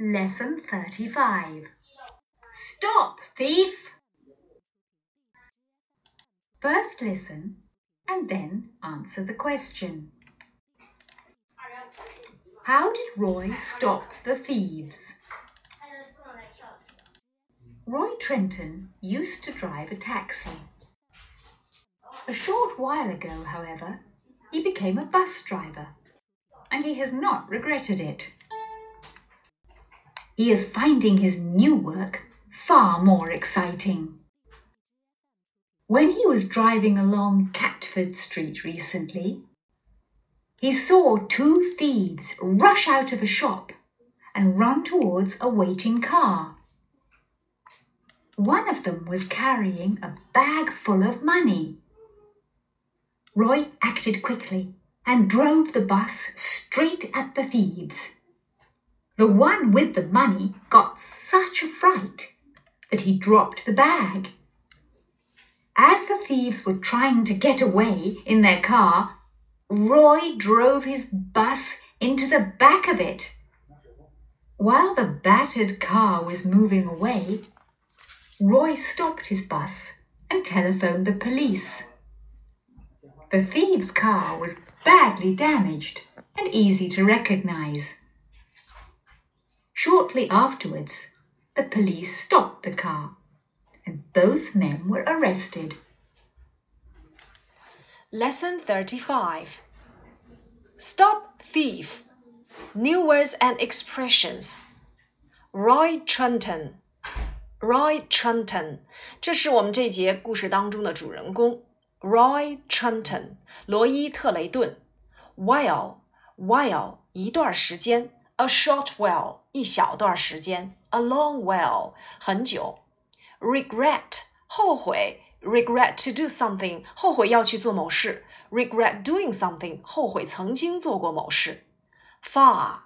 Lesson 35 Stop, thief! First listen and then answer the question. How did Roy stop the thieves? Roy Trenton used to drive a taxi. A short while ago, however, he became a bus driver, and he has not regretted it. He is finding his new work far more exciting. When he was driving along Catford Street recently, he saw two thieves rush out of a shop and run towards a waiting car. One of them was carrying a bag full of money. Roy acted quickly and drove the bus straight at the thieves. The one with the money got such a fright that he dropped the bag. As the thieves were trying to get away in their car, Roy drove his bus into the back of it. While the battered car was moving away, Roy stopped his bus and telephoned the police. The thieves' car was badly damaged and easy to recognize. Shortly afterwards, the police stopped the car and both men were arrested. Lesson 35 Stop Thief New Words and Expressions Roy Trenton Roy Trenton，这是我们这节故事当中的主人公 Roy Trenton，罗伊·特雷顿。While while 一段时间 ，a short while 一小段时间，a long while 很久。Regret 后悔，regret to do something 后悔要去做某事，regret doing something 后悔曾经做过某事。Far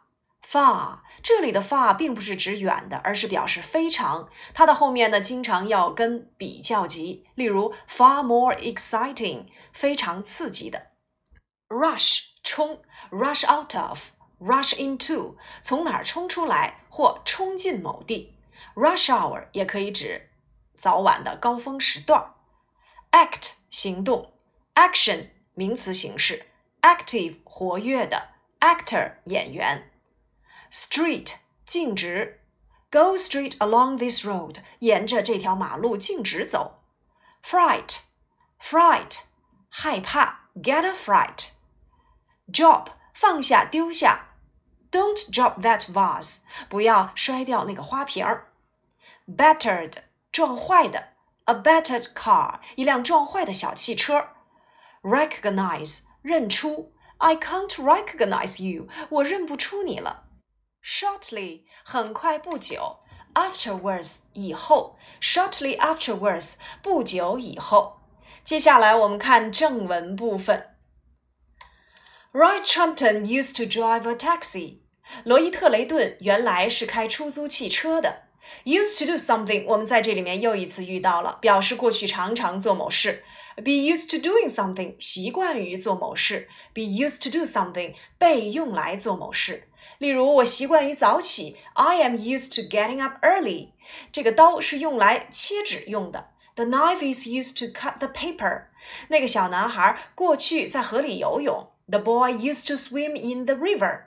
far 这里的 far 并不是指远的，而是表示非常。它的后面呢，经常要跟比较级，例如 far more exciting，非常刺激的。Rush 冲，rush out of of，rush into，从哪儿冲出来或冲进某地。Rush hour 也可以指早晚的高峰时段。Act 行动，action 名词形式，active 活跃的，actor 演员。Street 径直，Go straight along this road，沿着这条马路径直走。Fright，fright 害怕，get a fright。Drop 放下丢下 ，Don't drop that vase，不要摔掉那个花瓶儿。Battered 撞坏的，a battered car 一辆撞坏的小汽车。Recognize 认出，I can't recognize you，我认不出你了。Shortly，很快不久；afterwards，以后；shortly afterwards，不久以后。接下来我们看正文部分。Roy Trenton used to drive a taxi。 罗伊特雷顿原来是开出租汽车的。Used to do something，我们在这里面又一次遇到了，表示过去常常做某事。Be used to doing something，习惯于做某事。Be used to do something，被用来做某事。例如，我习惯于早起。I am used to getting up early。这个刀是用来切纸用的。The knife is used to cut the paper。那个小男孩过去在河里游泳。The boy used to swim in the river。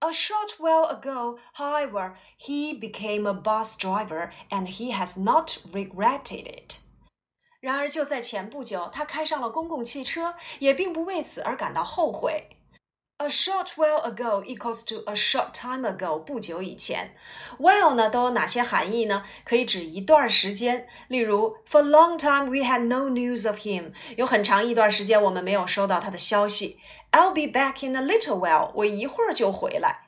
A short while ago, however, he became a bus driver, and he has not regretted it. 然而，就在前不久，他开上了公共汽车，也并不为此而感到后悔。A short while ago equals to a short time ago，不久以前。While 呢都有哪些含义呢？可以指一段时间，例如 For a long time we had no news of him，有很长一段时间我们没有收到他的消息。 I'll be back in a little while，我一会儿就回来。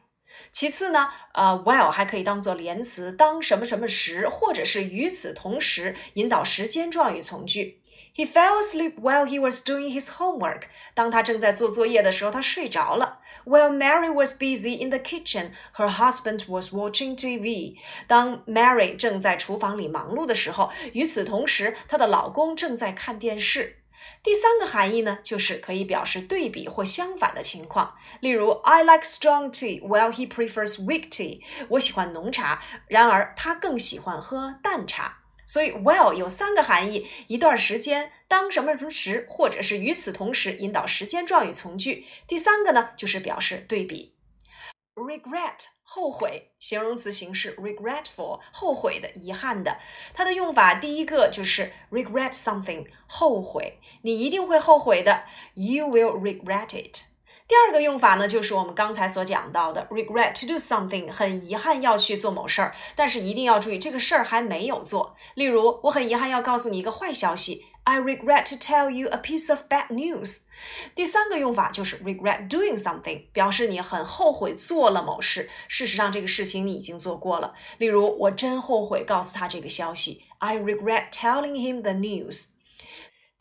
其次呢，呃，while 还可以当做连词，当什么什么时，或者是与此同时，引导时间状语从句。He fell asleep while he was doing his homework. 当他正在做作业的时候，他睡着了。While Mary was busy in the kitchen, her husband was watching TV. 当 Mary 正在厨房里忙碌的时候，与此同时，她的老公正在看电视。第三个含义呢，就是可以表示对比或相反的情况。例如，I like strong tea, while he prefers weak tea。我喜欢浓茶，然而他更喜欢喝淡茶。所以，while 有三个含义：一段时间，当什么什么时，或者是与此同时，引导时间状语从句。第三个呢，就是表示对比。regret 后悔，形容词形式 regretful 后悔的、遗憾的。它的用法第一个就是 regret something 后悔，你一定会后悔的，you will regret it。第二个用法呢，就是我们刚才所讲到的 regret to do something 很遗憾要去做某事儿，但是一定要注意这个事儿还没有做。例如，我很遗憾要告诉你一个坏消息。I regret to tell you a piece of bad news。第三个用法就是 regret doing something，表示你很后悔做了某事。事实上，这个事情你已经做过了。例如，我真后悔告诉他这个消息。I regret telling him the news。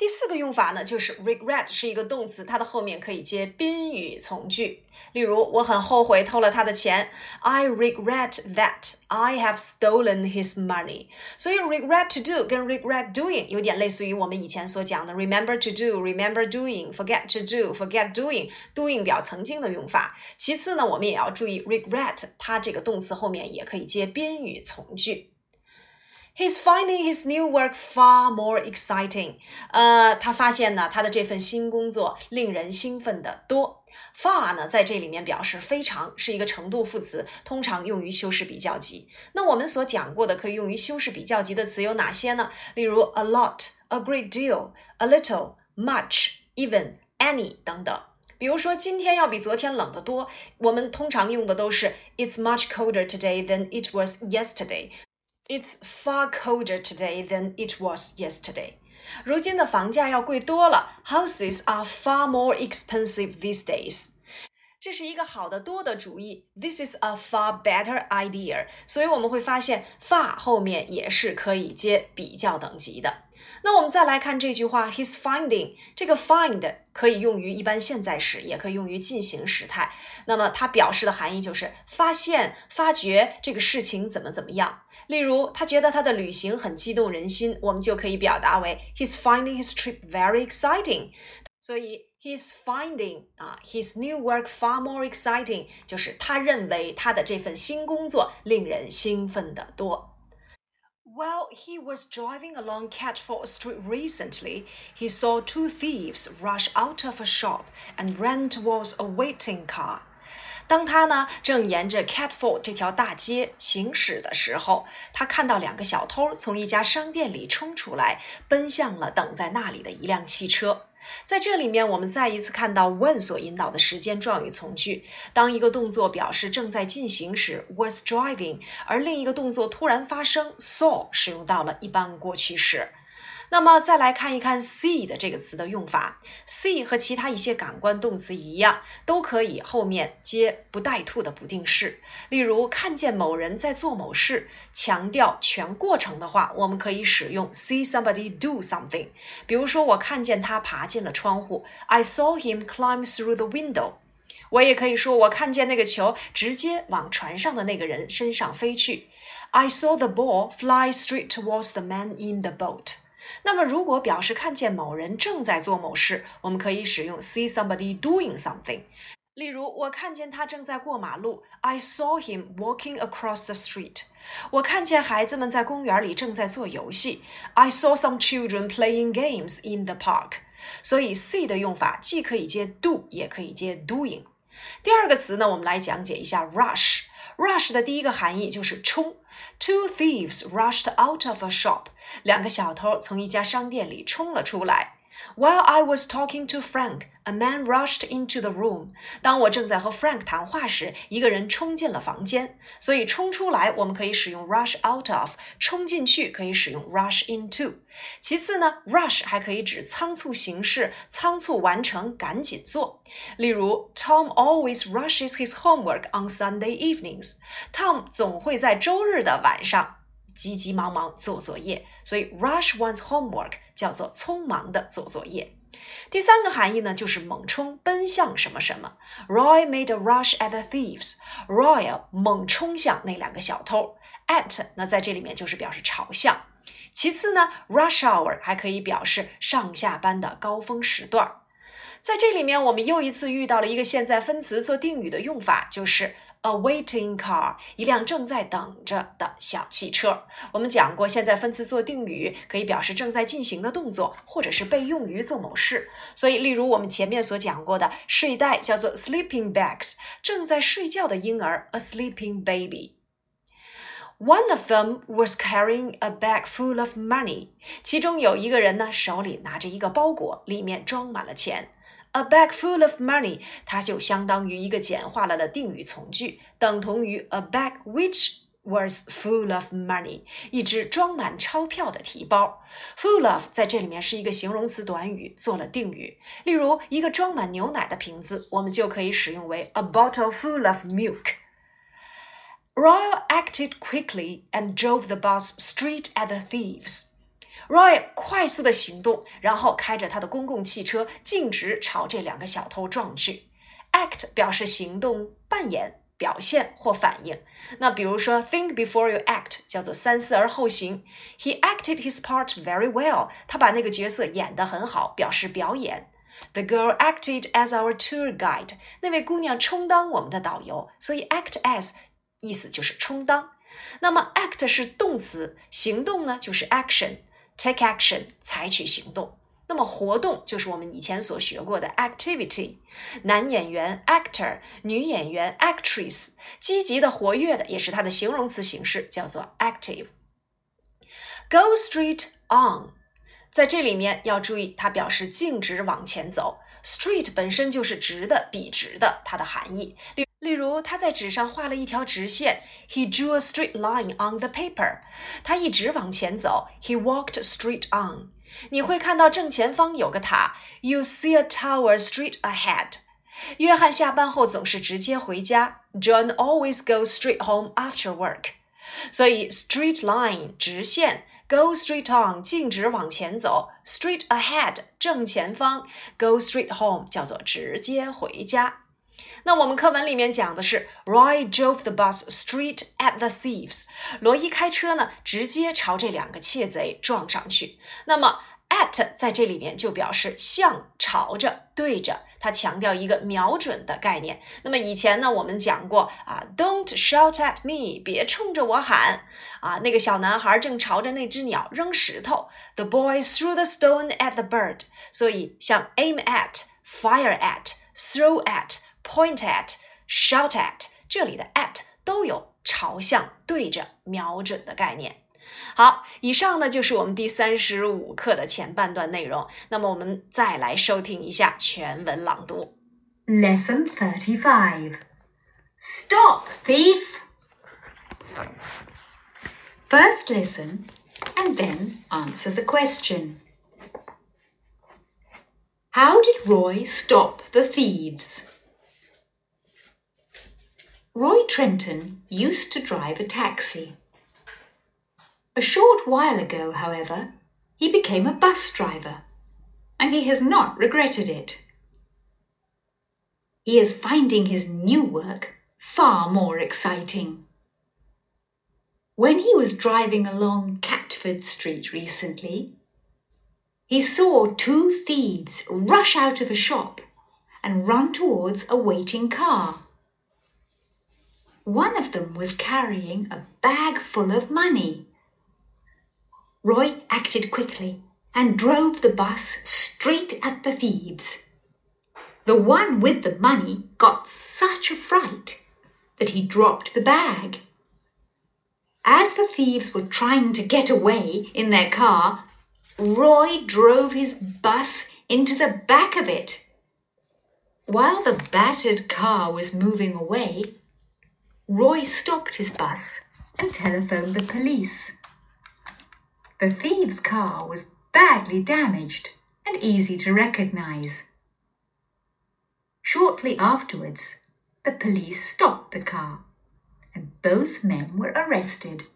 第四个用法呢，就是 regret 是一个动词，它的后面可以接宾语从句。例如，我很后悔偷了他的钱。I regret that I have stolen his money。所以，regret to do 跟 regret doing 有点类似于我们以前所讲的 remember to do，remember doing，forget to do，forget doing。doing 表曾经的用法。其次呢，我们也要注意 regret 它这个动词后面也可以接宾语从句。He's finding his new work far more exciting。呃，他发现呢，他的这份新工作令人兴奋的多。far 呢，在这里面表示非常，是一个程度副词，通常用于修饰比较级。那我们所讲过的可以用于修饰比较级的词有哪些呢？例如 a lot、a great deal、a little、much、even、any 等等。比如说，今天要比昨天冷得多，我们通常用的都是 It's much colder today than it was yesterday。It's far colder today than it was yesterday. 如今的房价要贵多了。Houses are far more expensive these days. 这是一个好的多的主意。This is a far better idea. 所以我们会发现，far 后面也是可以接比较等级的。那我们再来看这句话，He's finding 这个 find 可以用于一般现在时，也可以用于进行时态。那么它表示的含义就是发现、发觉这个事情怎么怎么样。例如，他觉得他的旅行很激动人心，我们就可以表达为 He's finding his trip very exciting。所以 He's finding 啊，his new work far more exciting，就是他认为他的这份新工作令人兴奋得多。While he was driving along Catford Street recently, he saw two thieves rush out of a shop and ran towards a waiting car. 当他呢正沿着 Catford 这条大街行驶的时候，他看到两个小偷从一家商店里冲出来，奔向了等在那里的一辆汽车。 在这里面，我们再一次看到 when 所引导的时间状语从句。当一个动作表示正在进行时，was driving，而另一个动作突然发生，saw 使用到了一般过去时。那么再来看一看 see 的这个词的用法，see 和其他一些感官动词一样，都可以后面接不带 to 的不定式。例如，看见某人在做某事，强调全过程的话，我们可以使用 see somebody do something。比如说，我看见他爬进了窗户，I saw him climb through the window。我也可以说，我看见那个球直接往船上的那个人身上飞去，I saw the ball fly straight towards the man in the boat。那么，如果表示看见某人正在做某事，我们可以使用 see somebody doing something。例如，我看见他正在过马路，I saw him walking across the street。我看见孩子们在公园里正在做游戏，I saw some children playing games in the park。所以，see 的用法既可以接 do，也可以接 doing。第二个词呢，我们来讲解一下 rush。Rush 的第一个含义就是冲。Two thieves rushed out of a shop。两个小偷从一家商店里冲了出来。While I was talking to Frank, a man rushed into the room. 当我正在和 Frank 谈话时，一个人冲进了房间。所以冲出来我们可以使用 rush out of，冲进去可以使用 rush into。其次呢，rush 还可以指仓促行事、仓促完成、赶紧做。例如，Tom always rushes his homework on Sunday evenings. Tom 总会在周日的晚上。 急急忙忙做作业，所以 rush one's homework 叫做匆忙的做作业。第三个含义呢，就是猛冲奔向什么什么。Roy made a rush at the thieves. Roy 猛冲向那两个小偷。At 那在这里面就是表示朝向。其次呢，rush hour 还可以表示上下班的高峰时段。在这里面，我们又一次遇到了一个现在分词做定语的用法，就是 a waiting car，一辆正在等着的小汽车。我们讲过，现在分词做定语可以表示正在进行的动作，或者是被用于做某事。所以，例如我们前面所讲过的睡袋叫做 sleeping bags，正在睡觉的婴儿 a sleeping baby。One of them was carrying a bag full of money。其中有一个人呢，手里拿着一个包裹，里面装满了钱。A bag full of money，它就相当于一个简化了的定语从句，等同于 a bag which was full of money，一只装满钞票的提包。Full of 在这里面是一个形容词短语，做了定语。例如，一个装满牛奶的瓶子，我们就可以使用为 a bottle full of milk。Royal acted quickly and drove the bus straight at the thieves. Roy 快速的行动，然后开着他的公共汽车径直朝这两个小偷撞去。Act 表示行动、扮演、表现或反应。那比如说，think before you act 叫做三思而后行。He acted his part very well. 他把那个角色演得很好，表示表演。The girl acted as our tour guide. 那位姑娘充当我们的导游，所以 act as 意思就是充当。那么 act 是动词，行动呢就是 action Take action 采取行动。那么活动就是我们以前所学过的 activity。男演员 actor，女演员 actress，积极的、活跃的也是它的形容词形式，叫做 active。Go straight on，在这里面要注意，它表示径直往前走。Straight 本身就是直的、笔直的，它的含义。例例如，他在纸上画了一条直线，He drew a straight line on the paper。他一直往前走，He walked straight on。你会看到正前方有个塔，You see a tower straight ahead。约翰下班后总是直接回家，John always goes straight home after work。所以，straight line 直线，go straight on 径直往前走，straight ahead 正前方，go straight home 叫做直接回家。那我们课文里面讲的是，Roy drove the bus straight at the thieves。罗伊开车呢，直接朝这两个窃贼撞上去。那么 at 在这里面就表示向、朝着、对着，它强调一个瞄准的概念。那么以前呢，我们讲过啊，Don't shout at me，别冲着我喊啊。那个小男孩正朝着那只鸟扔石头，The boy threw the stone at the bird。所以像 aim at、fire at、throw at。point at, shout at，这里的 at 都有朝向、对着、瞄准的概念。好，以上呢就是我们第三十五课的前半段内容。那么我们再来收听一下全文朗读。Lesson thirty-five. Stop, thief! First listen and then answer the question. How did Roy stop the thieves? Roy Trenton used to drive a taxi. A short while ago, however, he became a bus driver, and he has not regretted it. He is finding his new work far more exciting. When he was driving along Catford Street recently, he saw two thieves rush out of a shop and run towards a waiting car. One of them was carrying a bag full of money. Roy acted quickly and drove the bus straight at the thieves. The one with the money got such a fright that he dropped the bag. As the thieves were trying to get away in their car, Roy drove his bus into the back of it. While the battered car was moving away, Roy stopped his bus and telephoned the police. The thief's car was badly damaged and easy to recognize. Shortly afterwards, the police stopped the car and both men were arrested.